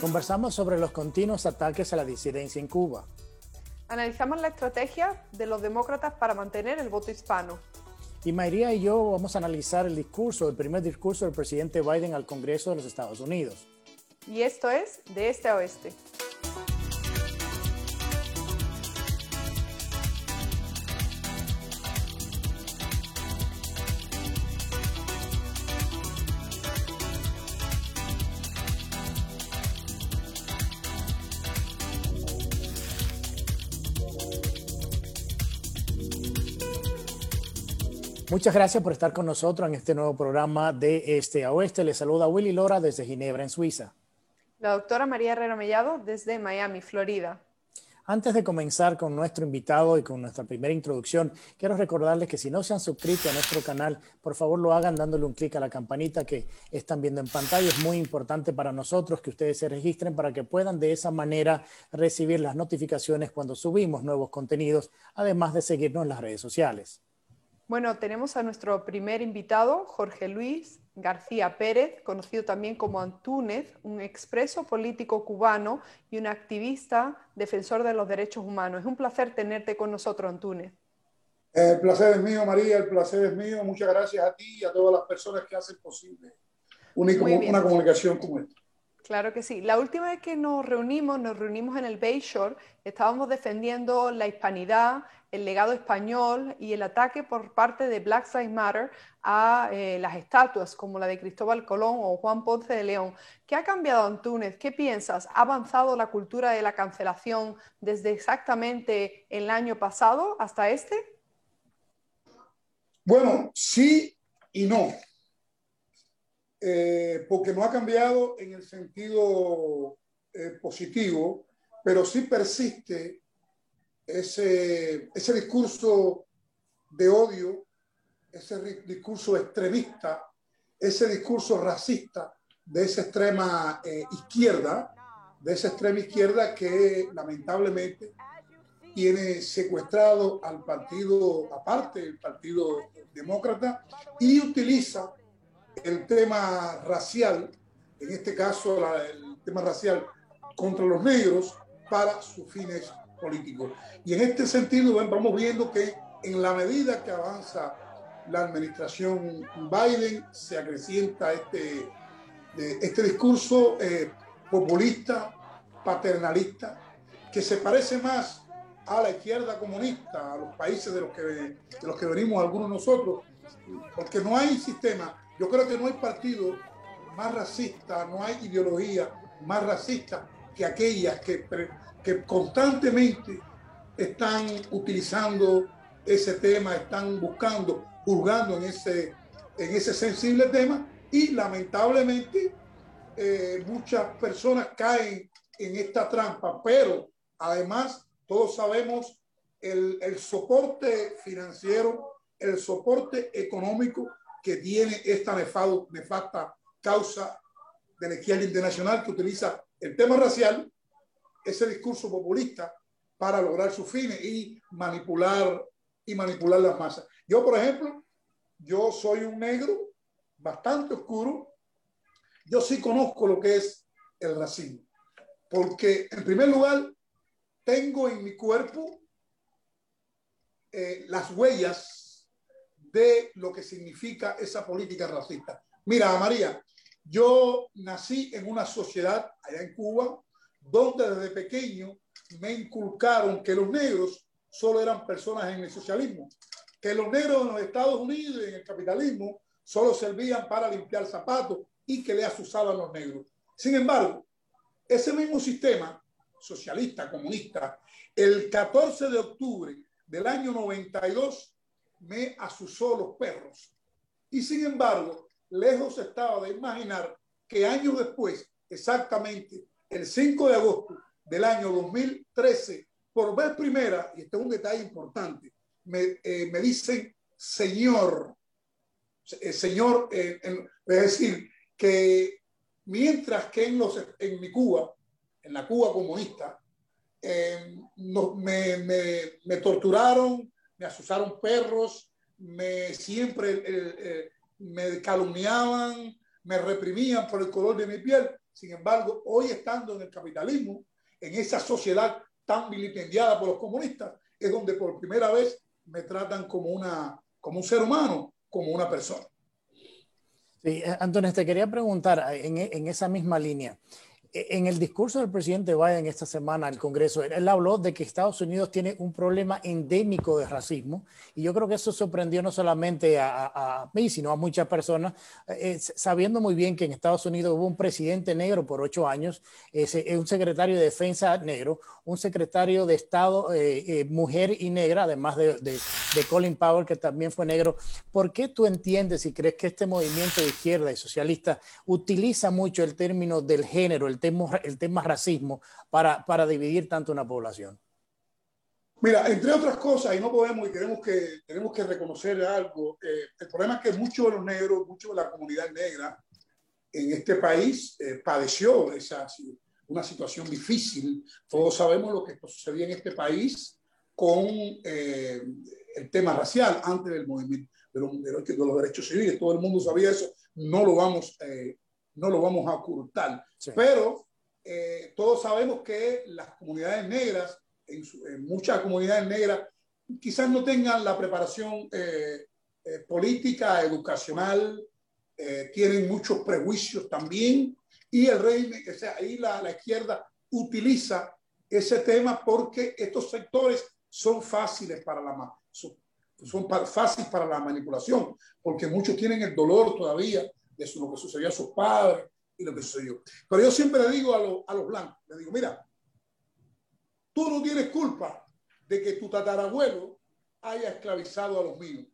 Conversamos sobre los continuos ataques a la disidencia en Cuba. Analizamos la estrategia de los demócratas para mantener el voto hispano. Y María y yo vamos a analizar el discurso, el primer discurso del presidente Biden al Congreso de los Estados Unidos. Y esto es De Este a Oeste. Muchas gracias por estar con nosotros en este nuevo programa de Este a Oeste. Le saluda Willy Lora desde Ginebra, en Suiza. La doctora María Herrera Mellado desde Miami, Florida. Antes de comenzar con nuestro invitado y con nuestra primera introducción, quiero recordarles que si no se han suscrito a nuestro canal, por favor lo hagan dándole un clic a la campanita que están viendo en pantalla. Es muy importante para nosotros que ustedes se registren para que puedan de esa manera recibir las notificaciones cuando subimos nuevos contenidos, además de seguirnos en las redes sociales. Bueno, tenemos a nuestro primer invitado, Jorge Luis García Pérez, conocido también como Antúnez, un expreso político cubano y un activista defensor de los derechos humanos. Es un placer tenerte con nosotros, Antúnez. El placer es mío, María, el placer es mío. Muchas gracias a ti y a todas las personas que hacen posible una, una comunicación como esta. Claro que sí. La última vez que nos reunimos, nos reunimos en el Bayshore, estábamos defendiendo la hispanidad, el legado español y el ataque por parte de Black Lives Matter a eh, las estatuas como la de Cristóbal Colón o Juan Ponce de León. ¿Qué ha cambiado en Túnez? ¿Qué piensas? ¿Ha avanzado la cultura de la cancelación desde exactamente el año pasado hasta este? Bueno, sí y no. Eh, porque no ha cambiado en el sentido eh, positivo, pero sí persiste ese, ese discurso de odio, ese discurso extremista, ese discurso racista de esa extrema eh, izquierda, de esa extrema izquierda que lamentablemente tiene secuestrado al partido, aparte del Partido Demócrata, y utiliza el tema racial, en este caso el tema racial contra los negros, para sus fines políticos. Y en este sentido vamos viendo que en la medida que avanza la administración Biden, se acrecienta este, este discurso eh, populista, paternalista, que se parece más a la izquierda comunista, a los países de los que, de los que venimos algunos nosotros, porque no hay sistema yo creo que no hay partido más racista, no hay ideología más racista que aquellas que, que constantemente están utilizando ese tema, están buscando, juzgando en ese, en ese sensible tema y lamentablemente eh, muchas personas caen en esta trampa, pero además todos sabemos el, el soporte financiero, el soporte económico que tiene esta nefasta causa de la izquierda internacional que utiliza el tema racial, ese discurso populista para lograr sus fines y manipular y manipular las masas. Yo, por ejemplo, yo soy un negro bastante oscuro. Yo sí conozco lo que es el racismo, porque en primer lugar tengo en mi cuerpo eh, las huellas de lo que significa esa política racista. Mira, María, yo nací en una sociedad allá en Cuba donde desde pequeño me inculcaron que los negros solo eran personas en el socialismo, que los negros en los Estados Unidos y en el capitalismo solo servían para limpiar zapatos y que le asusaban los negros. Sin embargo, ese mismo sistema socialista, comunista, el 14 de octubre del año 92 me asusó los perros. Y sin embargo, lejos estaba de imaginar que años después, exactamente el 5 de agosto del año 2013, por vez primera, y este es un detalle importante, me, eh, me dicen señor, eh, señor, eh, es decir, que mientras que en, los, en mi Cuba, en la Cuba comunista, me, me, me torturaron, me asusaron perros, me siempre eh, eh, me calumniaban, me reprimían por el color de mi piel. Sin embargo, hoy estando en el capitalismo, en esa sociedad tan vilipendiada por los comunistas, es donde por primera vez me tratan como, una, como un ser humano, como una persona. Sí, eh, Antonio, te quería preguntar en, en esa misma línea. E, en el discurso del presidente Biden esta semana al Congreso, él, habló de que Estados Unidos tiene un problema endémico de racismo y yo creo que eso sorprendió no solamente a, mí, sino a muchas personas, eh, sabiendo muy bien que en Estados Unidos hubo un presidente negro por ocho años, un secretario de defensa negro, un secretario de Estado eh, eh, mujer y negra, además de, de, Colin Powell, que también fue negro. ¿Por qué tú entiendes y crees que este movimiento de izquierda y socialista utiliza mucho el término del género, el tema, el tema racismo, para, para dividir tanto una población? Mira, entre otras cosas, y no podemos y tenemos que, tenemos que reconocer algo, eh, el problema es que muchos de los negros, muchos de la comunidad negra en este país padeció esa una situación difícil. Todos sabemos lo que sucedía en este país con eh, el tema racial antes del movimiento de los, de los, derechos civiles. Todo el mundo sabía eso. No lo vamos, eh, no lo vamos a ocultar. Pero eh, todos sabemos que las comunidades negras, en, muchas comunidades negras, quizás no tengan la preparación política, educacional, tienen muchos prejuicios también y el régimen, o sea, ahí la, la izquierda utiliza ese tema porque estos sectores son fáciles para la son, son fáciles para la manipulación, porque muchos tienen el dolor todavía de lo que sucedió a sus padres y lo que sucedió. Pero yo siempre le digo a, a los blancos, le digo, mira, tú no tienes culpa de que tu tatarabuelo haya esclavizado a los míos.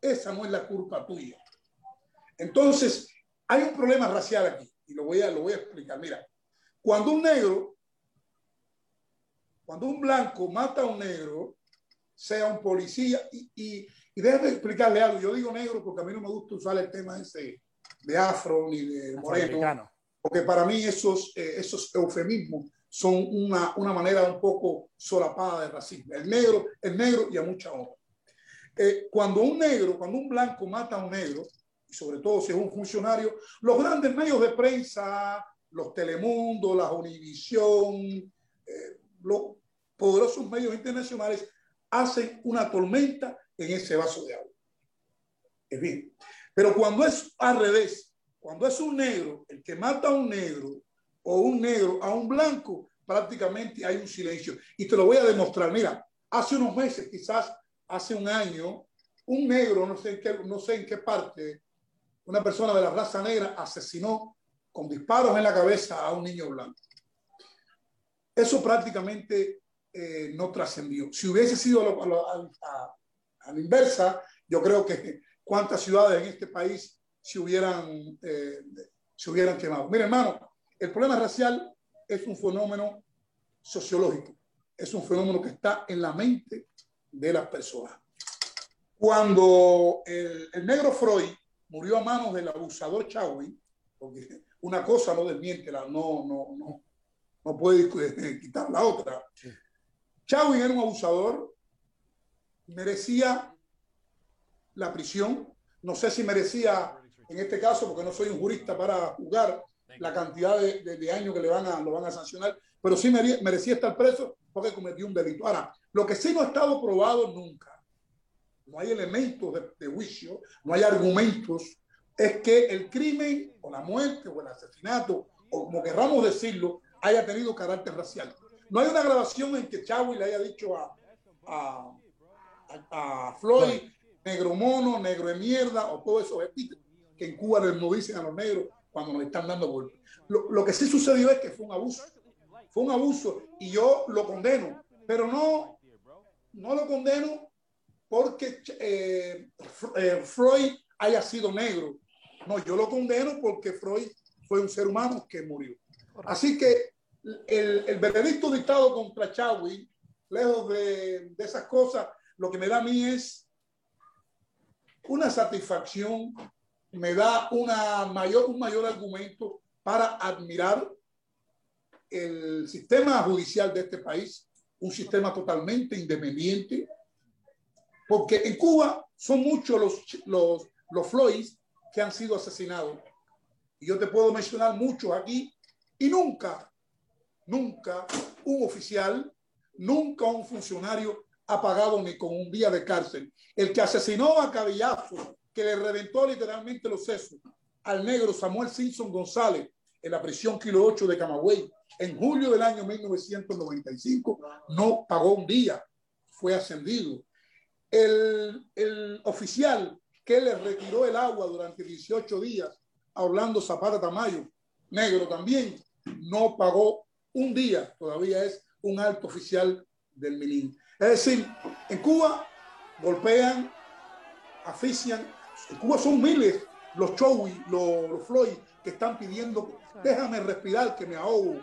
Esa no es la culpa tuya. Entonces, hay un problema racial aquí y lo voy a, lo voy a explicar. Mira, cuando un negro, cuando un blanco mata a un negro, sea un policía, y, y, y déjame explicarle algo. Yo digo negro porque a mí no me gusta usar el tema ese de afro ni de moreno, porque para mí esos, eh, esos eufemismos son una, una, manera un poco solapada de racismo. El negro, el negro y a mucha otra. Eh, cuando un negro, cuando un blanco mata a un negro, sobre todo si es un funcionario, los grandes medios de prensa, los Telemundo, la Univisión, eh, los poderosos medios internacionales hacen una tormenta en ese vaso de agua. Es bien. Pero cuando es al revés, cuando es un negro el que mata a un negro o un negro a un blanco, prácticamente hay un silencio. Y te lo voy a demostrar. Mira, hace unos meses, quizás hace un año, un negro, no sé en qué, no sé en qué parte una persona de la raza negra asesinó con disparos en la cabeza a un niño blanco. Eso prácticamente eh, no trascendió. Si hubiese sido a, la inversa, yo creo que cuántas ciudades en este país se hubieran, eh, se hubieran quemado. Mira, hermano, el problema racial es un fenómeno sociológico, es un fenómeno que está en la mente de las personas. Cuando el, el negro Freud murió a manos del abusador Chawin, porque una cosa no desmiente, la, no, no, no, no puede quitar la otra. Sí. Chawin era un abusador, merecía la prisión, no sé si merecía, en este caso, porque no soy un jurista para juzgar la cantidad de, de, de años que le van a, lo van a sancionar, pero sí merecía estar preso porque cometió un delito. Ahora, lo que sí no ha estado probado nunca no hay elementos de, de, juicio, no hay argumentos, es que el crimen o la muerte o el asesinato, o como querramos decirlo, haya tenido carácter racial. No hay una grabación en que Chávez le haya dicho a, a, a, Floyd negro mono, negro de mierda o todo eso que en Cuba no dicen a los negros cuando nos están dando golpes. Lo, lo que sí sucedió es que fue un abuso. Fue un abuso y yo lo condeno, pero no, no lo condeno porque eh, eh, Freud haya sido negro. No, yo lo condeno porque Freud fue un ser humano que murió. Así que el, el veredicto dictado contra Chadwick, lejos de, de, esas cosas, lo que me da a mí es una satisfacción, me da una mayor, un mayor argumento para admirar el sistema judicial de este país, un sistema totalmente independiente, porque en Cuba son muchos los, los, los Floyds que han sido asesinados. Y yo te puedo mencionar muchos aquí Y nunca, nunca un oficial, nunca un funcionario ha pagado ni con un día de cárcel. El que asesinó a Cabillazo, que le reventó literalmente los sesos al negro Samuel Simpson González en la prisión Kilo 8 de Camagüey en julio del año 1995, no pagó un día, fue ascendido. El, el oficial que le retiró el agua durante 18 días a Orlando Zapata Tamayo, negro también, no pagó un día, todavía es un alto oficial del Milín. Es decir, en Cuba golpean, asfixian, en Cuba son miles los Chowi, los, los Floyd, que están pidiendo, déjame respirar, que me ahogo.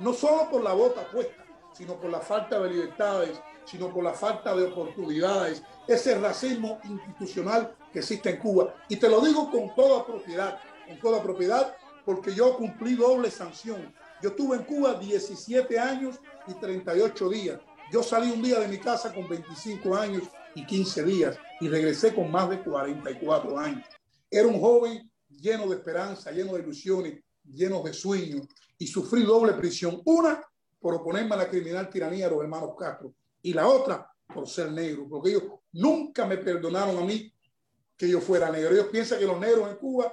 No solo por la bota puesta, sino por la falta de libertades, sino por la falta de oportunidades, ese racismo institucional que existe en Cuba. Y te lo digo con toda propiedad, con toda propiedad, porque yo cumplí doble sanción. Yo estuve en Cuba 17 años y 38 días. Yo salí un día de mi casa con 25 años y 15 días y regresé con más de 44 años. Era un joven lleno de esperanza, lleno de ilusiones, lleno de sueños y sufrí doble prisión. Una por oponerme a la criminal tiranía de los hermanos Castro y la otra por ser negro, porque ellos nunca me perdonaron a mí que yo fuera negro. Ellos piensan que los negros en Cuba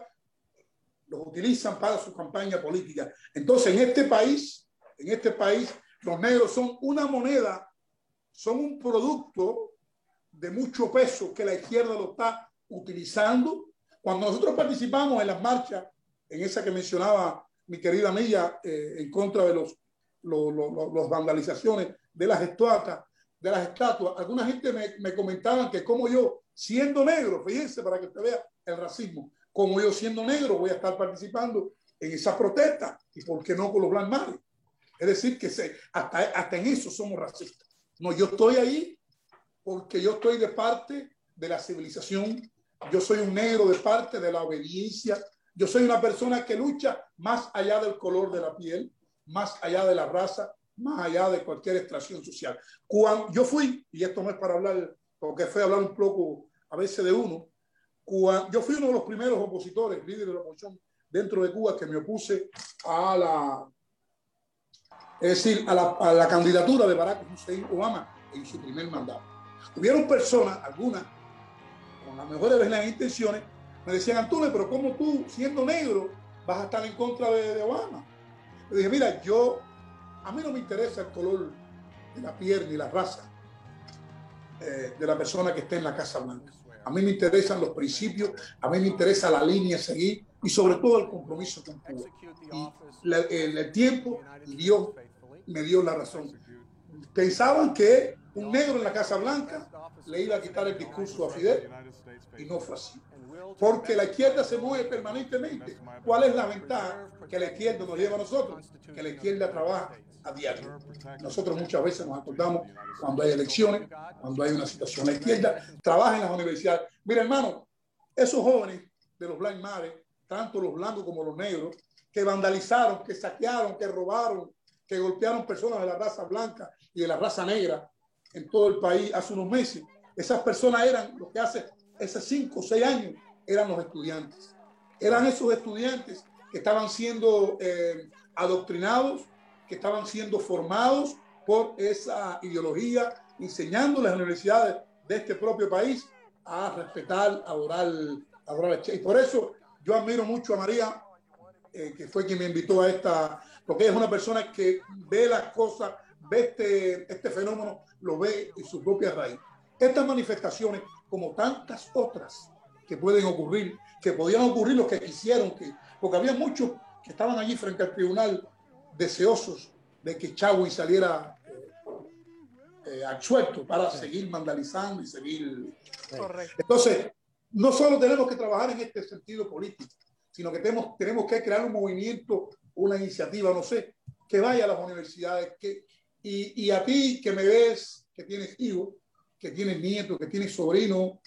los utilizan para su campaña política. Entonces, en este país, en este país, los negros son una moneda, son un producto de mucho peso que la izquierda lo está utilizando. Cuando nosotros participamos en las marchas, en esa que mencionaba mi querida amiga, eh, en contra de los, los, los, vandalizaciones de las estatuas, de las estatuas, alguna gente me, me comentaban que como yo, siendo negro, fíjense para que usted vea el racismo, como yo siendo negro voy a estar participando en esa protesta y por qué no con los blancos es decir, que se, hasta, hasta en eso somos racistas. No, yo estoy ahí porque yo estoy de parte de la civilización, yo soy un negro de parte de la obediencia, yo soy una persona que lucha más allá del color de la piel, más allá de la raza, más allá de cualquier extracción social. Cuando yo fui, y esto no es para hablar, porque fue hablar un poco a veces de uno, cuando, yo fui uno de los primeros opositores, líder de la oposición dentro de Cuba, que me opuse a la, es decir, a la, candidatura de Barack Hussein Obama en su primer mandato. Hubieron personas, algunas, con las mejores de las intenciones, me decían, Antonio, pero ¿cómo tú, siendo negro, vas a estar en contra de, Obama? Le dije, mira, yo, a mí no me interesa el color de la piel ni la raza eh, de la persona que esté en la Casa Blanca. A mí me interesan los principios, a mí me interesa la línea a seguir y sobre todo el compromiso con Cuba. Y la, el, tiempo Dios me dio la razón. Pensaban que un negro en la Casa Blanca le iba a quitar el discurso a Fidel y no fue así. Porque la izquierda se mueve permanentemente. ¿Cuál es la ventaja que la izquierda nos lleva a nosotros? Que la izquierda trabaja a diario. Nosotros muchas veces nos acordamos cuando hay elecciones, cuando hay una situación. La izquierda trabaja en las universidades. Mira, hermano, esos jóvenes de los Black Mares, tanto los blancos como los negros, que vandalizaron, que saquearon, que robaron, que golpearon personas de la raza blanca y de la raza negra en todo el país hace unos meses. Esas personas eran lo que hace esos cinco o seis años eran los estudiantes. Eran esos estudiantes que estaban siendo eh, adoctrinados, que estaban siendo formados por esa ideología, enseñando en las universidades de este propio país a respetar, adorar, adorar Che. Y por eso yo admiro mucho a María, eh, que fue quien me invitó a esta, porque ella es una persona que ve las cosas, ve este, este fenómeno, lo ve en su propia raíz. Estas manifestaciones, como tantas otras que pueden ocurrir, que podían ocurrir los que quisieron, que, porque había muchos que estaban allí frente al tribunal deseosos de que Chagui saliera eh, eh, absuelto para seguir vandalizando y seguir. Correcto. Entonces, no solo tenemos que trabajar en este sentido político, sino que tenemos, tenemos que crear un movimiento, una iniciativa, no sé, que vaya a las universidades, que, y, y a ti que me ves, que tienes hijos, que tienes nietos, que tienes sobrinos,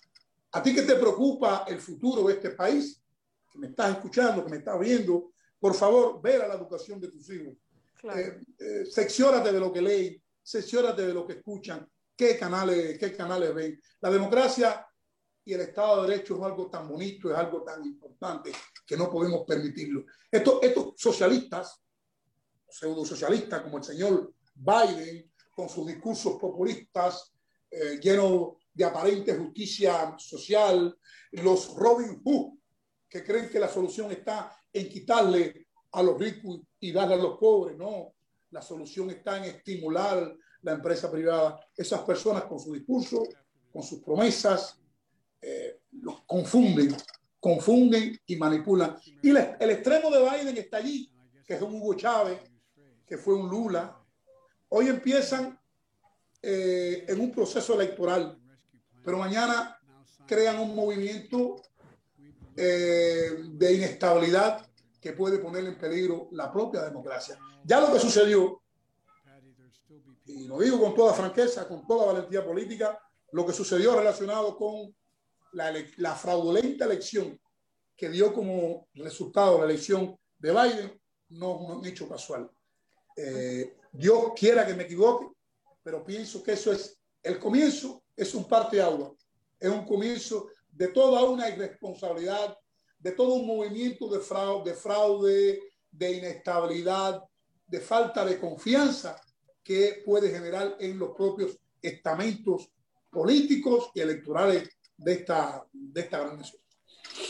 a ti que te preocupa el futuro de este país, que me estás escuchando, que me estás viendo, por favor, ve a la educación de tus hijos. Claro. Eh, eh, secciónate de lo que leen, secciónate de lo que escuchan, qué canales, qué canales ven. La democracia y el Estado de Derecho es algo tan bonito, es algo tan importante que no podemos permitirlo. Estos, estos socialistas pseudo socialistas como el señor Biden, con sus discursos populistas eh, llenos de aparente justicia social, los Robin Hood, que creen que la solución está en quitarle a los ricos y darle a los pobres, no, la solución está en estimular la empresa privada. Esas personas con su discurso, con sus promesas, eh, los confunden, confunden y manipulan. Y el extremo de Biden está allí, que es un Hugo Chávez, que fue un Lula. Hoy empiezan eh, en un proceso electoral, pero mañana crean un movimiento eh, de inestabilidad que puede poner en peligro la propia democracia. Ya lo que sucedió, y lo digo con toda franqueza, con toda valentía política, lo que sucedió relacionado con la, fraudulenta elección que dio como resultado la elección de Biden no es un hecho casual. Eh, Dios quiera que me equivoque, pero pienso que eso es el comienzo, es un parte agua, es un comienzo de toda una irresponsabilidad, de todo un movimiento de fraude, de, fraude, de inestabilidad, de falta de confianza que puede generar en los propios estamentos políticos y electorales de esta, de esta gran nación.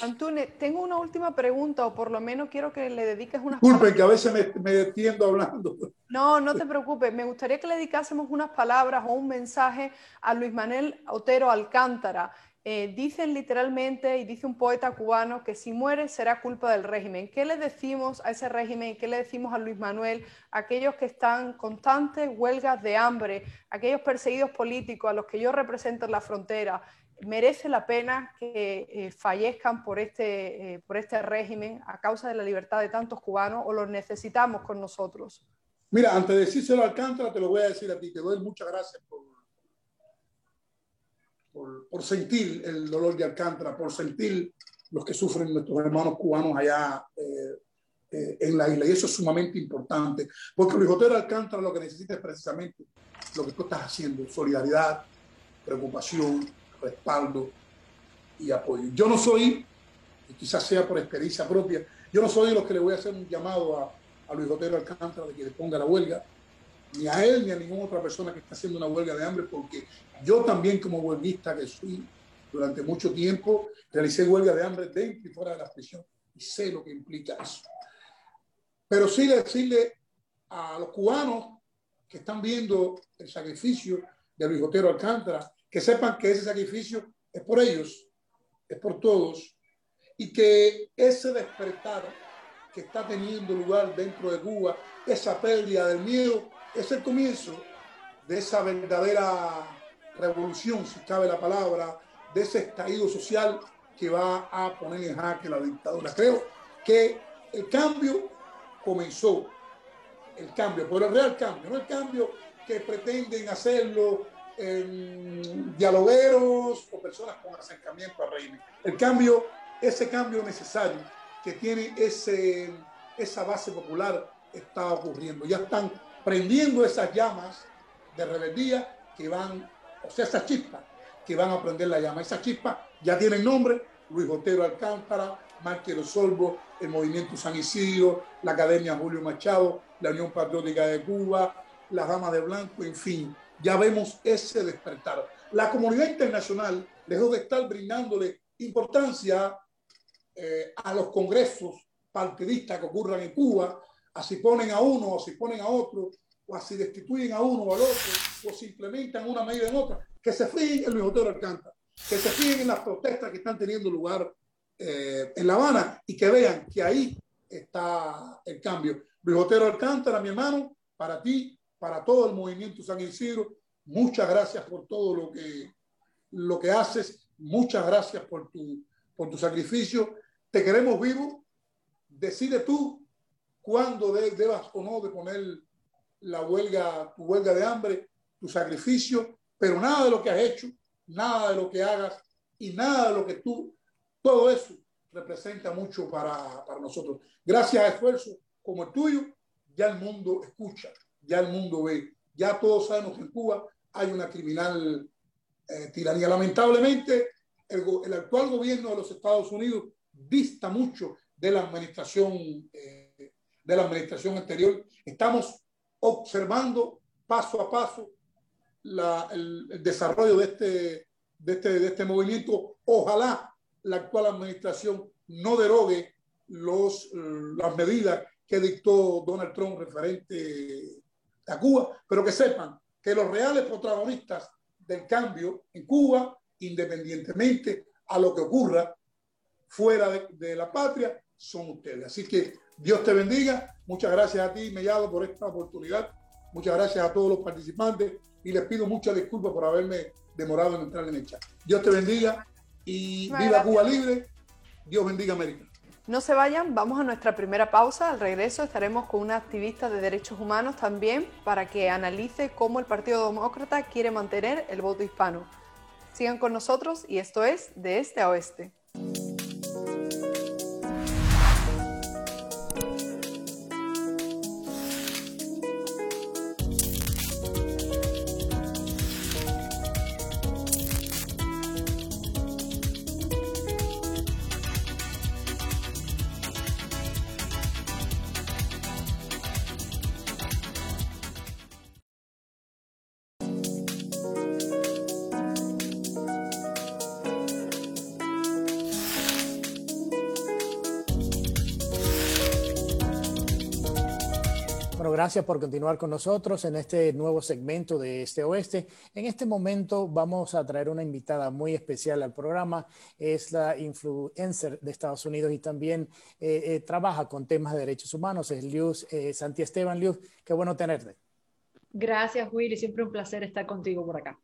Antune, tengo una última pregunta, o por lo menos quiero que le dediques unas Disculpen, que a veces me, me detiendo hablando. No, no te preocupes. Me gustaría que le dedicásemos unas palabras o un mensaje a Luis Manuel Otero Alcántara. Eh, dicen literalmente, y dice un poeta cubano, que si muere será culpa del régimen. ¿Qué le decimos a ese régimen? ¿Qué le decimos a Luis Manuel? Aquellos que están constantes huelgas de hambre, aquellos perseguidos políticos a los que yo represento en la frontera, merece la pena que eh, fallezcan por este, eh, por este régimen a causa de la libertad de tantos cubanos o los necesitamos con nosotros? Mira, antes de decírselo a Alcántara, te lo voy a decir a ti. Te doy muchas gracias por, por, sentir el dolor de Alcántara, por sentir los que sufren nuestros hermanos cubanos allá eh, en la isla. Y eso es sumamente importante, porque Luis Otero Alcántara lo que necesita es precisamente lo que tú estás haciendo, solidaridad, preocupación, respaldo y apoyo. Yo no soy, y quizás sea por experiencia propia, yo no soy de los que le voy a hacer un llamado a, Luis Otero Alcántara de que le ponga la huelga, ni a él ni a ninguna otra persona que está haciendo una huelga de hambre, porque yo también como huelguista que soy durante mucho tiempo, realicé huelga de hambre dentro y fuera de la prisión y sé lo que implica eso. Pero sí decirle a los cubanos que están viendo el sacrificio de Luis Otero Alcántara, que sepan que ese sacrificio es por ellos, es por todos, y que ese despertar que está teniendo lugar dentro de Cuba, esa pérdida del miedo, es el comienzo de esa verdadera revolución, si cabe la palabra, de ese estallido social que va a poner en jaque la dictadura. Creo que el cambio comenzó, el cambio, pero el real cambio, no el cambio que pretenden hacerlo dialogueros o personas con acercamiento al régimen. El cambio, ese cambio necesario que tiene ese, esa base popular está ocurriendo. Ya están prendiendo esas llamas de rebeldía que van, o sea, esas chispas que van a prender la llama. Esas chispas ya tienen nombre, Luis Botero Alcántara, Márquez Solvo, el Movimiento San Isidro, la Academia Julio Machado, la Unión Patriótica de Cuba, las Damas de Blanco, en fin, ya vemos ese despertar. La comunidad internacional, lejos de estar brindándole importancia eh, a los congresos partidistas que ocurran en Cuba, así ponen a uno, o si ponen a otro, o así destituyen a uno o al otro, o se implementan una medida en otra, que se fijen en Luis Otero Alcántara, que se fijen en las protestas que están teniendo lugar eh, en La Habana y que vean que ahí está el cambio. Luis Otero Alcántara, mi hermano, para ti para todo el movimiento San Isidro. Muchas gracias por todo lo que, lo que haces. Muchas gracias por tu, por tu sacrificio. Te queremos vivo. Decide tú cuándo debas o no de poner la huelga, tu huelga de hambre, tu sacrificio, pero nada de lo que has hecho, nada de lo que hagas y nada de lo que tú, todo eso representa mucho para, para nosotros. Gracias a esfuerzos como el tuyo, ya el mundo escucha ya el mundo ve, ya todos sabemos que en Cuba hay una criminal eh, tiranía. Lamentablemente, el, actual gobierno de los Estados Unidos dista mucho de la administración eh, de la administración anterior. Estamos observando paso a paso el, desarrollo de este, de, este, de este movimiento. Ojalá la actual administración no derogue los, las medidas que dictó Donald Trump referente a Cuba, pero que sepan que los reales protagonistas del cambio en Cuba, independientemente a lo que ocurra fuera de, la patria, son ustedes. Así que Dios te bendiga. Muchas gracias a ti, Mellado, por esta oportunidad. Muchas gracias a todos los participantes y les pido muchas disculpas por haberme demorado en entrar en el chat. Dios te bendiga y viva Cuba libre. Dios bendiga América. No se vayan, vamos a nuestra primera pausa. Al regreso estaremos con una activista de derechos humanos también para que analice cómo el Partido Demócrata quiere mantener el voto hispano. Sigan con nosotros y esto es De Este a Oeste. Gracias por continuar con nosotros en este nuevo segmento de Este Oeste. En este momento vamos a traer una invitada muy especial al programa. Es la influencer de Estados Unidos y también eh, eh, trabaja con temas de derechos humanos. Es Liuz eh, Santi Esteban. Liuz, qué bueno tenerte. Gracias, Willy. Siempre un placer estar contigo por acá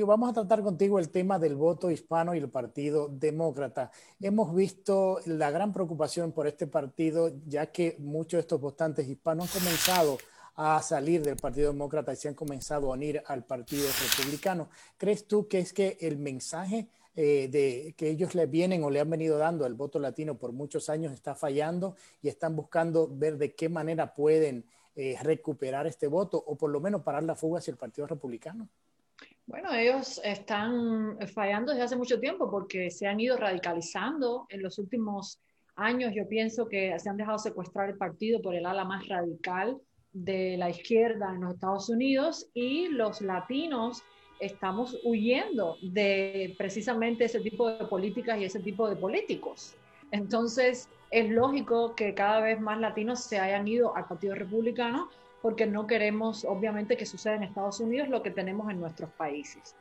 vamos a tratar contigo el tema del voto hispano y el Partido Demócrata. Hemos visto la gran preocupación por este partido, ya que muchos de estos votantes hispanos han comenzado a salir del Partido Demócrata y se han comenzado a unir al Partido Republicano. ¿Crees tú que es que el mensaje eh, de que ellos le vienen o le han venido dando al voto latino por muchos años está fallando y están buscando ver de qué manera pueden eh, recuperar este voto o por lo menos parar la fuga hacia el Partido Republicano? Bueno, ellos están fallando desde hace mucho tiempo porque se han ido radicalizando en los últimos años. Yo pienso que se han dejado secuestrar el partido por el ala más radical de la izquierda en los Estados Unidos y los latinos estamos huyendo de precisamente ese tipo de políticas y ese tipo de políticos. Entonces, es lógico que cada vez más latinos se hayan ido al Partido Republicano porque no queremos, obviamente, que suceda en Estados Unidos lo que tenemos en nuestros países.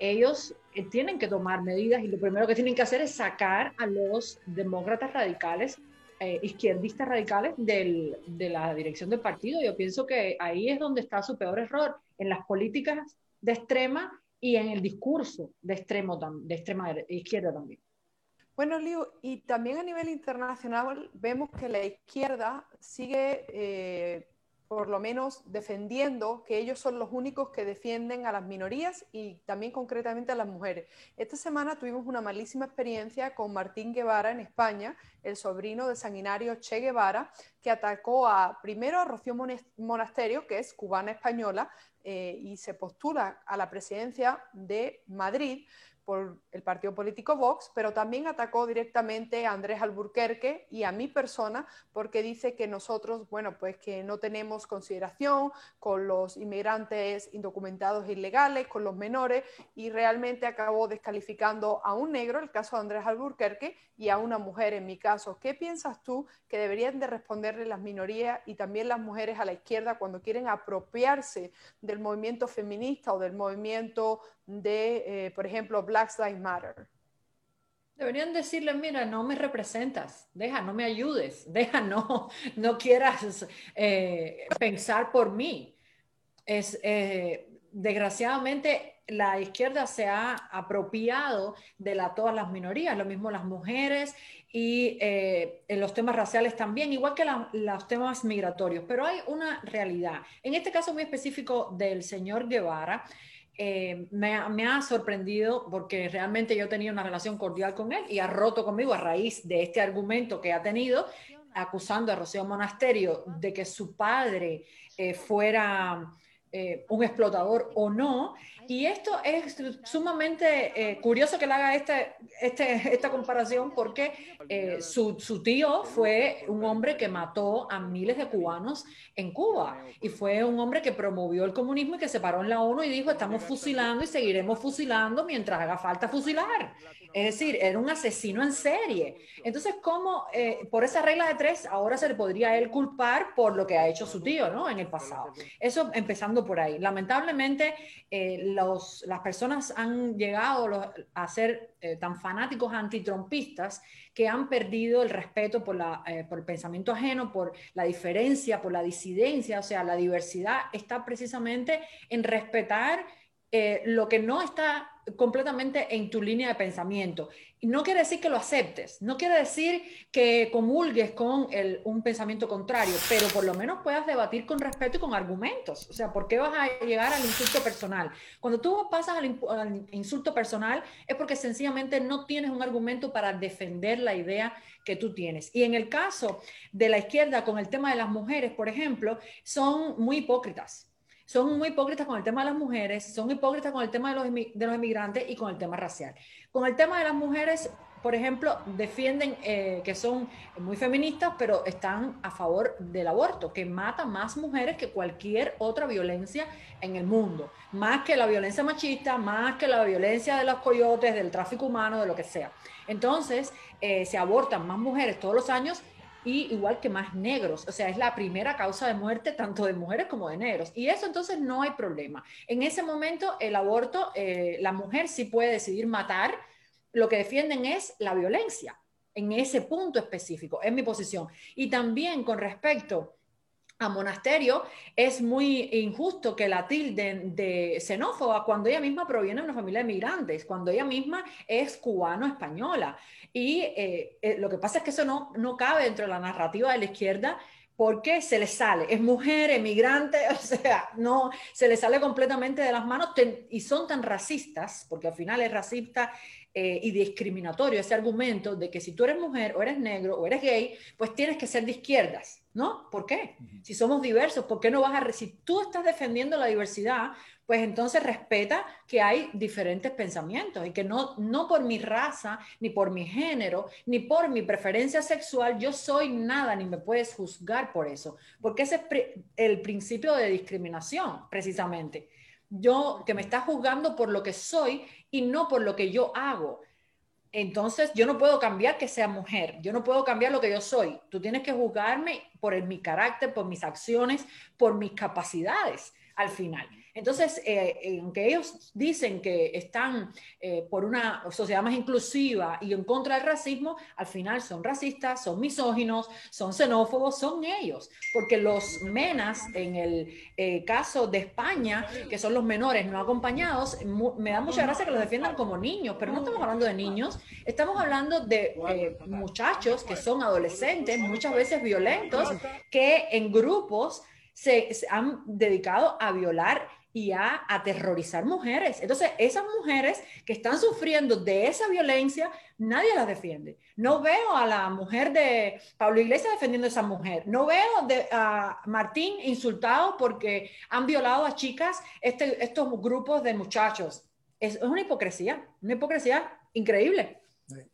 Ellos eh, tienen que tomar medidas y lo primero que tienen que hacer es sacar a los demócratas radicales, eh, izquierdistas radicales de la dirección del partido. Yo pienso que ahí es donde está su peor error, en las políticas de extrema y en el discurso de, extremo, de extrema izquierda también. Bueno, Liu, y también a nivel internacional vemos que la izquierda sigue eh, por lo menos defendiendo que ellos son los únicos que defienden a las minorías y también concretamente a las mujeres. Esta semana tuvimos una malísima experiencia con Martín Guevara en España, el sobrino de sanguinario Che Guevara, que atacó a, primero a Rocío Monasterio, que es cubana española, eh, y se postula a la presidencia de Madrid por el partido político Vox, pero también atacó directamente a Andrés Alburquerque y a mi persona porque dice que nosotros, bueno, pues que no tenemos consideración con los inmigrantes indocumentados e ilegales, con los menores y realmente acabó descalificando a un negro, el caso de Andrés Alburquerque, y a una mujer en mi caso. ¿Qué piensas tú que deberían de responderle las minorías y también las mujeres a la izquierda cuando quieren apropiarse del movimiento feminista o del movimiento de, eh, por ejemplo, Black Lives Matter? Deberían decirle, mira, no me representas, deja, no me ayudes, deja, no, no quieras eh, pensar por mí. Es, eh, desgraciadamente, la izquierda se ha apropiado de la, todas las minorías, lo mismo las mujeres y en los temas raciales también, igual que los temas migratorios. Pero hay una realidad. En este caso muy específico del señor Guevara, eh, me, ha sorprendido porque realmente yo tenía una relación cordial con él y ha roto conmigo a raíz de este argumento que ha tenido, acusando a Rocío Monasterio de que su padre eh, fuera eh, un explotador o no. Y esto es sumamente eh, curioso que le haga este, este, esta comparación porque eh, su, su, tío fue un hombre que mató a miles de cubanos en Cuba y fue un hombre que promovió el comunismo y que se paró en la ONU y dijo estamos fusilando y seguiremos fusilando mientras haga falta fusilar. Es decir, era un asesino en serie. Entonces, ¿cómo eh, por esa regla de tres ahora se le podría él culpar por lo que ha hecho su tío ¿no? en el pasado? Eso empezando por ahí. Lamentablemente, los, las personas han llegado a ser eh, tan fanáticos antitrompistas que han perdido el respeto por, eh, el pensamiento ajeno, por la diferencia, por la disidencia, o sea, la diversidad está precisamente en respetar eh, lo que no está completamente en tu línea de pensamiento. No quiere decir que lo aceptes, no quiere decir que comulgues con un pensamiento contrario, pero por lo menos puedas debatir con respeto y con argumentos. O sea, ¿por qué vas a llegar al insulto personal? Cuando tú pasas al insulto personal es porque sencillamente no tienes un argumento para defender la idea que tú tienes. Y en el caso de la izquierda con el tema de las mujeres, por ejemplo, son muy hipócritas son muy hipócritas con el tema de las mujeres, son hipócritas con el tema de los, de los inmigrantes y con el tema racial. Con el tema de las mujeres, por ejemplo, defienden eh, que son muy feministas, pero están a favor del aborto, que mata más mujeres que cualquier otra violencia en el mundo, más que la violencia machista, más que la violencia de los coyotes, del tráfico humano, de lo que sea. Entonces, eh, se abortan más mujeres todos los años y igual que más negros. O sea, es la primera causa de muerte tanto de mujeres como de negros. Y eso entonces no hay problema. En ese momento, el aborto, eh, la mujer sí puede decidir matar. Lo que defienden es la violencia en ese punto específico, es mi posición. Y también con respecto a monasterio, es muy injusto que la tilden de xenófoba cuando ella misma proviene de una familia de migrantes, cuando ella misma es cubano-española. Y eh, eh, lo que pasa es que eso no, no cabe dentro de la narrativa de la izquierda porque se le sale, es mujer, emigrante, o sea, no, se le sale completamente de las manos y son tan racistas, porque al final es racista eh, y discriminatorio ese argumento de que si tú eres mujer o eres negro o eres gay, pues tienes que ser de izquierdas, ¿no? ¿Por qué? Si somos diversos, ¿por qué no vas a... Si tú estás defendiendo la diversidad, pues entonces respeta que hay diferentes pensamientos y que no, no por mi raza, ni por mi género, ni por mi preferencia sexual, yo soy nada, ni me puedes juzgar por eso, porque ese es el principio de discriminación, precisamente. Yo que me estás juzgando por lo que soy y no por lo que yo hago. Entonces, yo no puedo cambiar que sea mujer, yo no puedo cambiar lo que yo soy. Tú tienes que juzgarme por mi carácter, por mis acciones, por mis capacidades al final. Entonces, eh, aunque ellos dicen que están eh, por una sociedad más inclusiva y en contra del racismo, al final son racistas, son misóginos, son xenófobos, son ellos. Porque los menas, en el eh, caso de España, que son los menores no acompañados, me da mucha gracia que los defiendan como niños, pero no estamos hablando de niños, estamos hablando de muchachos que son adolescentes, muchas veces violentos, que en grupos se, han dedicado a violar y a aterrorizar mujeres. Entonces, esas mujeres que están sufriendo de esa violencia, nadie las defiende. No veo a la mujer de Pablo Iglesias defendiendo a esa mujer. No veo a Martín insultado porque han violado a chicas este, estos grupos de muchachos. Es, una hipocresía, una hipocresía increíble.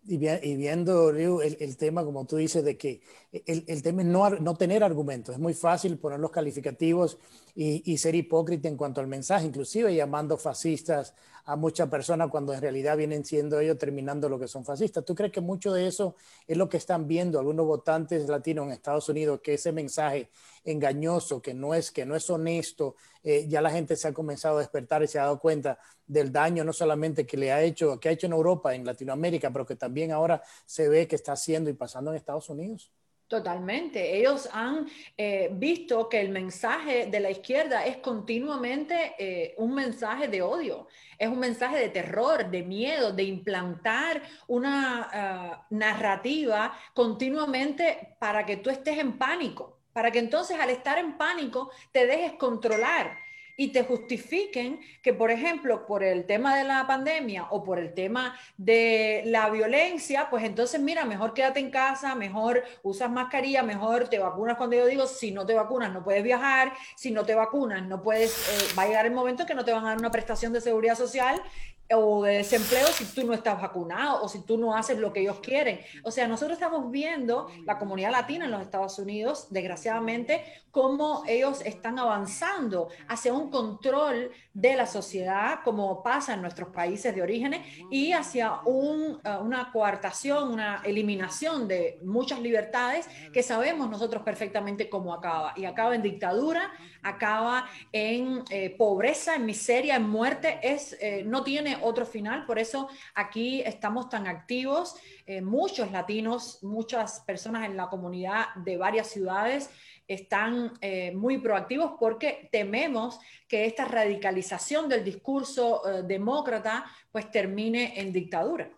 Y, viendo, el, tema, como tú dices, de que el, tema es no, no, tener argumentos. Es muy fácil poner los calificativos y, ser hipócrita en cuanto al mensaje, inclusive llamando fascistas a muchas personas cuando en realidad vienen siendo ellos terminando lo que son fascistas. ¿Tú crees que mucho de eso es lo que están viendo algunos votantes latinos en Estados Unidos, que ese mensaje engañoso, que no es, que no es honesto, eh, ya la gente se ha comenzado a despertar y se ha dado cuenta del daño no solamente que le ha hecho, que ha hecho en Europa, en Latinoamérica, pero que también ahora se ve que está haciendo y pasando en Estados Unidos? Totalmente. Ellos han eh, visto que el mensaje de la izquierda es continuamente eh, un mensaje de odio, es un mensaje de terror, de miedo, de implantar una ah, narrativa continuamente para que tú estés en pánico, para que entonces al estar en pánico te dejes controlar y te justifiquen que, por ejemplo, por el tema de la pandemia o por el tema de la violencia, pues entonces mira, mejor quédate en casa, mejor usas mascarilla, mejor te vacunas cuando yo digo, si no te vacunas no puedes viajar, si no te vacunas no puedes, eh, va a llegar el momento que no te van a dar una prestación de seguridad social o de desempleo si tú no estás vacunado o si tú no haces lo que ellos quieren. O sea, nosotros estamos viendo la comunidad latina en los Estados Unidos, desgraciadamente, cómo ellos están avanzando hacia un control de la sociedad, como pasa en nuestros países de orígenes, y hacia un, uh, una coartación, una eliminación de muchas libertades que sabemos nosotros perfectamente cómo acaba. Y acaba en dictadura, acaba en eh, pobreza, en miseria, en muerte, es, eh, no tiene otro final. Por eso aquí estamos tan activos, eh, muchos latinos, muchas personas en la comunidad de varias ciudades están muy proactivos porque tememos que esta radicalización del discurso demócrata pues termine en dictadura.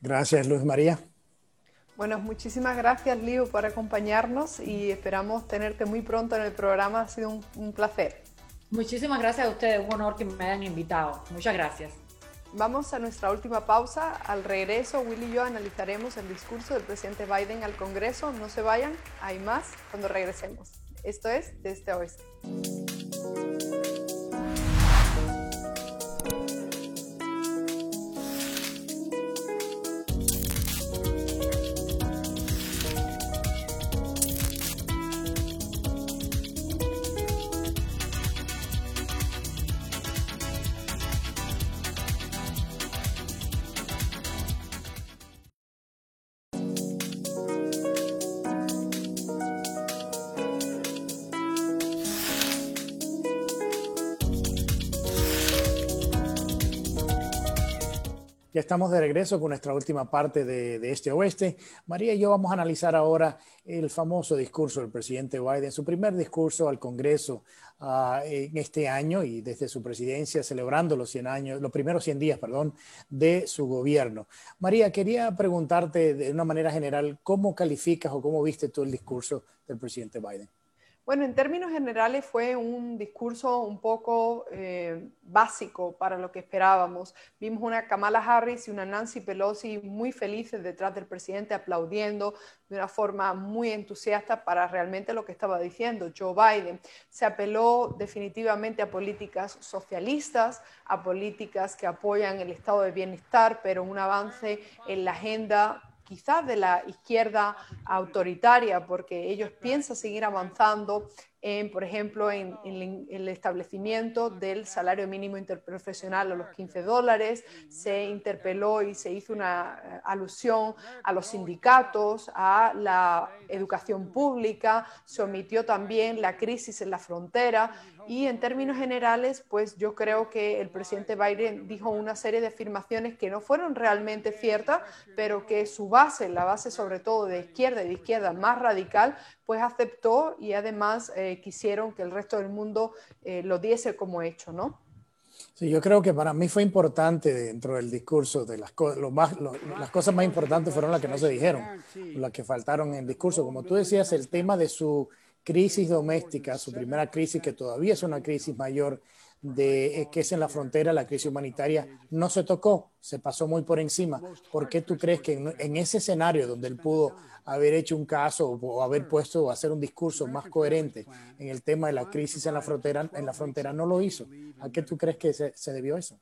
Gracias, Luis María. Bueno, muchísimas gracias, Liu, por acompañarnos y esperamos tenerte muy pronto en el programa. Ha sido un, un placer. Muchísimas gracias a ustedes, un honor que me hayan invitado. Muchas gracias. Vamos a nuestra última pausa. Al regreso, Will y yo analizaremos el discurso del presidente Biden al Congreso. No se vayan, hay más cuando regresemos. Esto es Desde este Oeste. Estamos de regreso con nuestra última parte de, este oeste. María y yo vamos a analizar ahora el famoso discurso del presidente Biden, su primer discurso al Congreso uh, en este año y desde su presidencia, celebrando los 100 años, los primeros 100 días, perdón, de su gobierno. María, quería preguntarte de una manera general, ¿cómo calificas o cómo viste tú el discurso del presidente Biden? Bueno, en términos generales fue un discurso un poco eh, básico para lo que esperábamos. Vimos una Kamala Harris y una Nancy Pelosi muy felices detrás del presidente, aplaudiendo de una forma muy entusiasta para realmente lo que estaba diciendo Joe Biden. Se apeló definitivamente a políticas socialistas, a políticas que apoyan el estado de bienestar, pero un avance en la agenda quizás de la izquierda autoritaria, porque ellos piensan seguir avanzando en, por ejemplo, en, el establecimiento del salario mínimo interprofesional a los 15 dólares. Se interpeló y se hizo una eh, alusión a los sindicatos, a la educación pública, se omitió también la crisis en la frontera y en términos generales, pues yo creo que el presidente Biden dijo una serie de afirmaciones que no fueron realmente ciertas, pero que su base, la base sobre todo de izquierda y de izquierda más radical, pues aceptó y además eh, quisieron que el resto del mundo eh, lo diese como hecho, ¿no? Sí, yo creo que para mí fue importante dentro del discurso, de las, lo más, las cosas más importantes fueron las que no se dijeron, las que faltaron en el discurso. Como tú decías, el tema de su crisis doméstica, su primera crisis, que todavía es una crisis mayor, de eh, que es en la frontera, la crisis humanitaria, no se tocó, se pasó muy por encima. ¿Por qué tú crees que en, ese escenario donde él pudo haber hecho un caso o, haber puesto o hacer un discurso más coherente en el tema de la crisis en la frontera, en la frontera no lo hizo? ¿A qué tú crees que se debió eso?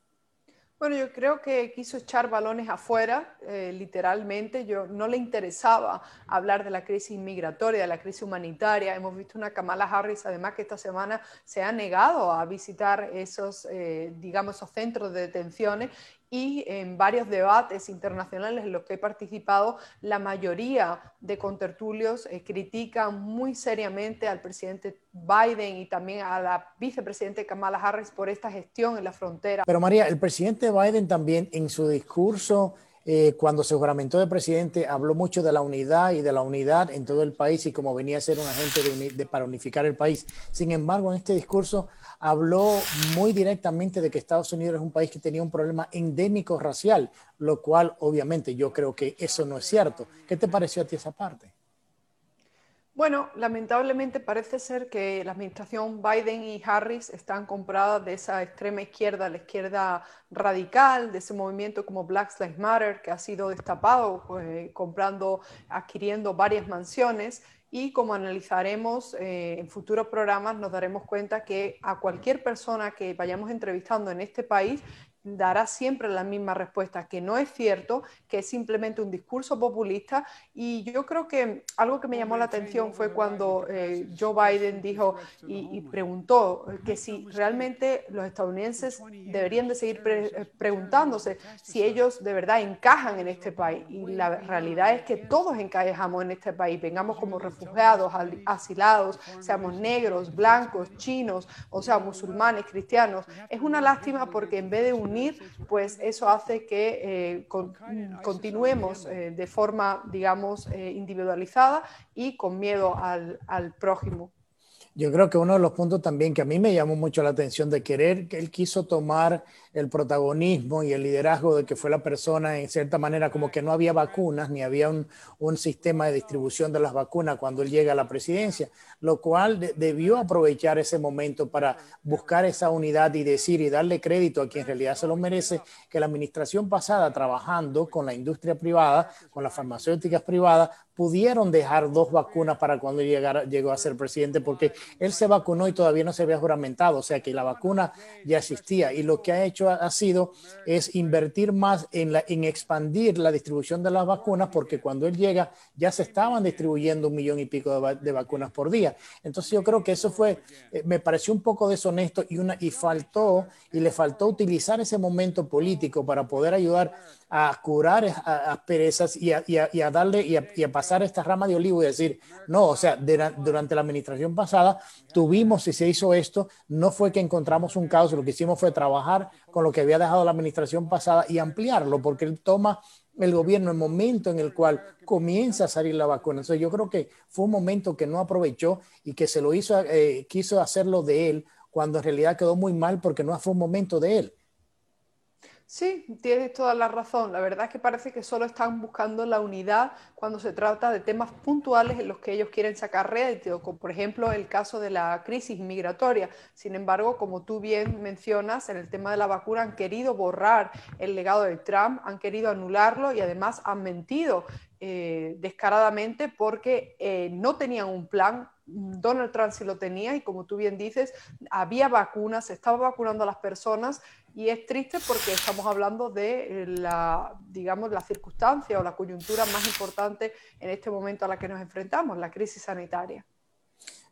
Bueno, yo creo que quiso echar balones afuera, eh, literalmente. Yo no le interesaba hablar de la crisis migratoria, de la crisis humanitaria. Hemos visto una Kamala Harris, además, que esta semana se ha negado a visitar esos, eh, digamos, esos centros de detenciones y en varios debates internacionales en los que he participado, la mayoría de contertulios eh, critican muy seriamente al presidente Biden y también a la vicepresidenta Kamala Harris por esta gestión en la frontera. Pero María, el presidente Biden también en su discurso eh, cuando se juramentó de presidente, habló mucho de la unidad y de la unidad en todo el país y como venía a ser un agente de, para unificar el país. Sin embargo, en este discurso habló muy directamente de que Estados Unidos es un país que tenía un problema endémico racial, lo cual obviamente yo creo que eso no es cierto. ¿Qué te pareció a ti esa parte? Bueno, lamentablemente parece ser que la administración Biden y Harris están compradas de esa extrema izquierda, la izquierda radical, de ese movimiento como Black Lives Matter, que ha sido destapado pues, comprando, adquiriendo varias mansiones. Y como analizaremos eh, en futuros programas, nos daremos cuenta que a cualquier persona que vayamos entrevistando en este país dará siempre la misma respuesta, que no es cierto, que es simplemente un discurso populista. Y yo creo que algo que me llamó la atención fue cuando eh, Joe Biden dijo y, preguntó que si realmente los estadounidenses deberían de seguir eh, preguntándose si ellos de verdad encajan en este país. Y la realidad es que todos encajamos en este país, vengamos como refugiados, asilados, seamos negros, blancos, chinos, o sea, musulmanes, cristianos. Es una lástima porque en vez de un pues eso hace que eh, continuemos eh, de forma, digamos, eh, individualizada y con miedo al, al prójimo. Yo creo que uno de los puntos también que a mí me llamó mucho la atención de querer que él quiso tomar el protagonismo y el liderazgo de que fue la persona en cierta manera como que no había vacunas ni había un, un sistema de distribución de las vacunas cuando él llega a la presidencia, lo cual debió aprovechar ese momento para buscar esa unidad y decir y darle crédito a quien en realidad se lo merece, que la administración pasada trabajando con la industria privada, con las farmacéuticas privadas, pudieron dejar dos vacunas para cuando llegara, llegó a ser presidente, porque él se vacunó y todavía no se había juramentado, o sea que la vacuna ya existía. Y lo que ha hecho ha, sido es invertir más en, en expandir la distribución de las vacunas, porque cuando él llega ya se estaban distribuyendo un millón y pico de, vacunas por día. Entonces yo creo que eso fue, eh, me pareció un poco deshonesto y, una, y faltó, y le faltó utilizar ese momento político para poder ayudar a curar asperezas y a, y y a darle y a, pasar esta rama de olivo y decir, no, o sea, durante la administración pasada tuvimos y se hizo esto, no fue que encontramos un caos, lo que hicimos fue trabajar con lo que había dejado la administración pasada y ampliarlo, porque él toma el gobierno el momento en el cual comienza a salir la vacuna. Entonces yo creo que fue un momento que no aprovechó y que se lo hizo, eh, quiso hacerlo de él, cuando en realidad quedó muy mal porque no fue un momento de él. Sí, tienes toda la razón. La verdad es que parece que solo están buscando la unidad cuando se trata de temas puntuales en los que ellos quieren sacar rédito, como por ejemplo el caso de la crisis migratoria. Sin embargo, como tú bien mencionas, en el tema de la vacuna han querido borrar el legado de Trump, han querido anularlo y además han mentido eh, descaradamente porque eh, no tenían un plan. Donald Trump sí lo tenía y como tú bien dices, había vacunas, se estaba vacunando a las personas y es triste porque estamos hablando de eh, la, digamos, la circunstancia o la coyuntura más importante en este momento a la que nos enfrentamos, la crisis sanitaria.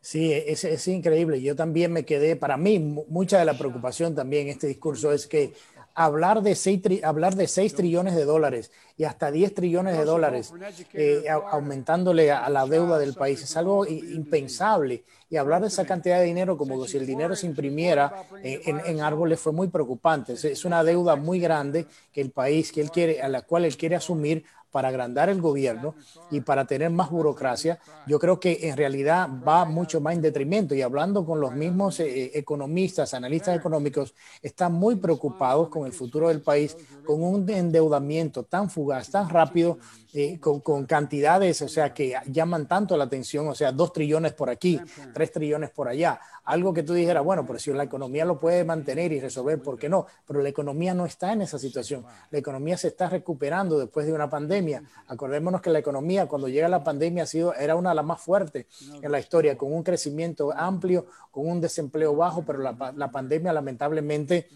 Sí, es, es increíble. Yo también me quedé, para mí, mucha de la preocupación también en este discurso es que hablar de 6, hablar de 6 trillones de dólares y hasta 10 trillones de dólares eh, aumentándole a, la deuda del país es algo impensable. Y hablar de esa cantidad de dinero como si el dinero se imprimiera en, en, árboles fue muy preocupante. Es, una deuda muy grande que el país que él quiere, a la cual él quiere asumir para agrandar el gobierno y para tener más burocracia, yo creo que en realidad va mucho más en detrimento. Y hablando con los mismos eh, economistas, analistas económicos, están muy preocupados con el futuro del país, con un endeudamiento tan fugaz, tan rápido, eh, con, con, cantidades, o sea, que llaman tanto la atención, o sea, dos trillones por aquí, tres trillones por allá. Algo que tú dijeras, bueno, pero si la economía lo puede mantener y resolver, ¿por qué no? Pero la economía no está en esa situación. La economía se está recuperando después de una pandemia. Acordémonos que la economía cuando llega la pandemia ha sido, era una de las más fuertes en la historia, con un crecimiento amplio, con un desempleo bajo, pero la, la pandemia lamentablemente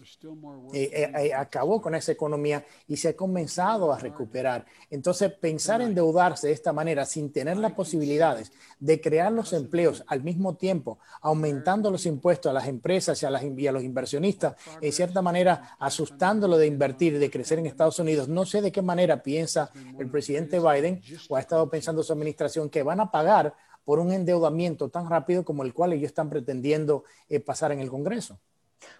eh, eh, acabó con esa economía y se ha comenzado a recuperar. Entonces, pensar en endeudarse de esta manera sin tener las posibilidades de crear los empleos al mismo tiempo, aumentando los impuestos a las empresas y a, las, a los inversionistas, en cierta manera asustándolo de invertir, de crecer en Estados Unidos. No sé de qué manera piensa el presidente Biden o ha estado pensando su administración que van a pagar por un endeudamiento tan rápido como el cual ellos están pretendiendo eh, pasar en el Congreso.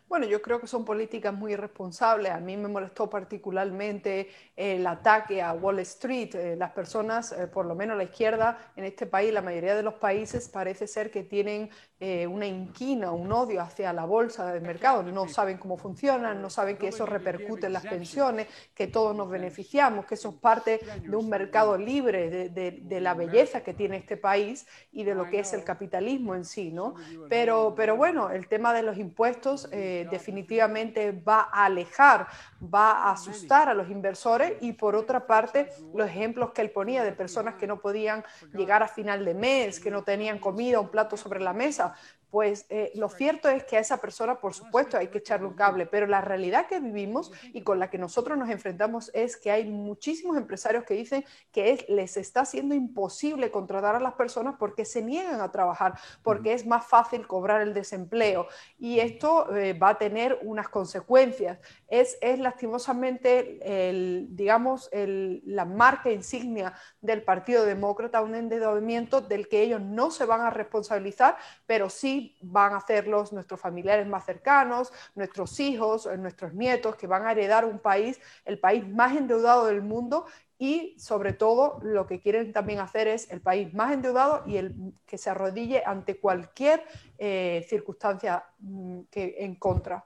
Bueno, yo creo que son políticas muy irresponsables. A mí me molestó particularmente el ataque a Wall Street. Eh, las personas, eh, por lo menos la izquierda en este país, la mayoría de los países, parece ser que tienen eh, una inquina, un odio hacia la bolsa del mercado. No saben cómo funcionan, no saben que eso repercute en las pensiones, que todos nos beneficiamos, que eso es parte de un mercado libre, de, la belleza que tiene este país y de lo que es el capitalismo en sí, ¿no? Pero, pero bueno, el tema de los impuestos definitivamente va a alejar, va a asustar a los inversores y por otra parte los ejemplos que él ponía de personas que no podían llegar a final de mes, que no tenían comida, un plato sobre la mesa, pues eh, lo cierto es que a esa persona, por supuesto, hay que echarle un cable, pero la realidad que vivimos y con la que nosotros nos enfrentamos es que hay muchísimos empresarios que dicen que les está siendo imposible contratar a las personas porque se niegan a trabajar, porque es más fácil cobrar el desempleo y esto eh, va a tener unas consecuencias. Es, es lastimosamente, el, digamos, el, la marca insignia del Partido Demócrata, un endeudamiento del que ellos no se van a responsabilizar, pero sí van a hacerlos nuestros familiares más cercanos, nuestros hijos, eh, nuestros nietos, que van a heredar un país, el país más endeudado del mundo y sobre todo lo que quieren también hacer es el país más endeudado y el que se arrodille ante cualquier eh, circunstancia mm, que en contra.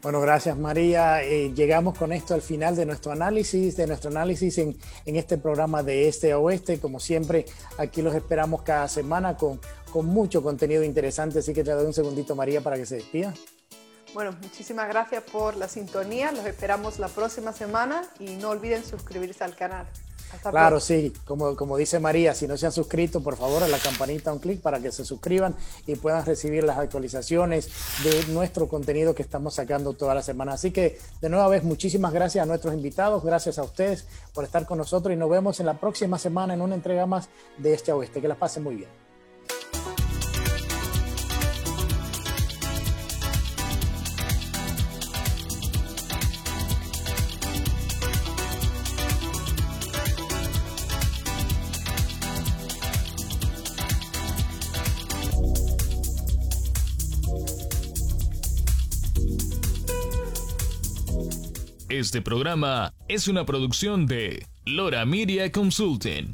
Bueno, gracias María. Eh, llegamos con esto al final de nuestro análisis, de nuestro análisis en, en, este programa de Este a Oeste. Como siempre, aquí los esperamos cada semana con, con mucho contenido interesante, así que te doy un segundito María para que se despida. Bueno, muchísimas gracias por la sintonía, los esperamos la próxima semana y no olviden suscribirse al canal claro, sí, como, como dice María, si no se han suscrito, por favor, a la campanita un clic para que se suscriban y puedan recibir las actualizaciones de nuestro contenido que estamos sacando toda la semana. Así que, de nueva vez, muchísimas gracias a nuestros invitados, gracias a ustedes por estar con nosotros y nos vemos en la próxima semana en una entrega más de Este a Oeste. Que las pasen muy bien. Este programa es una producción de Lora Media Consulting.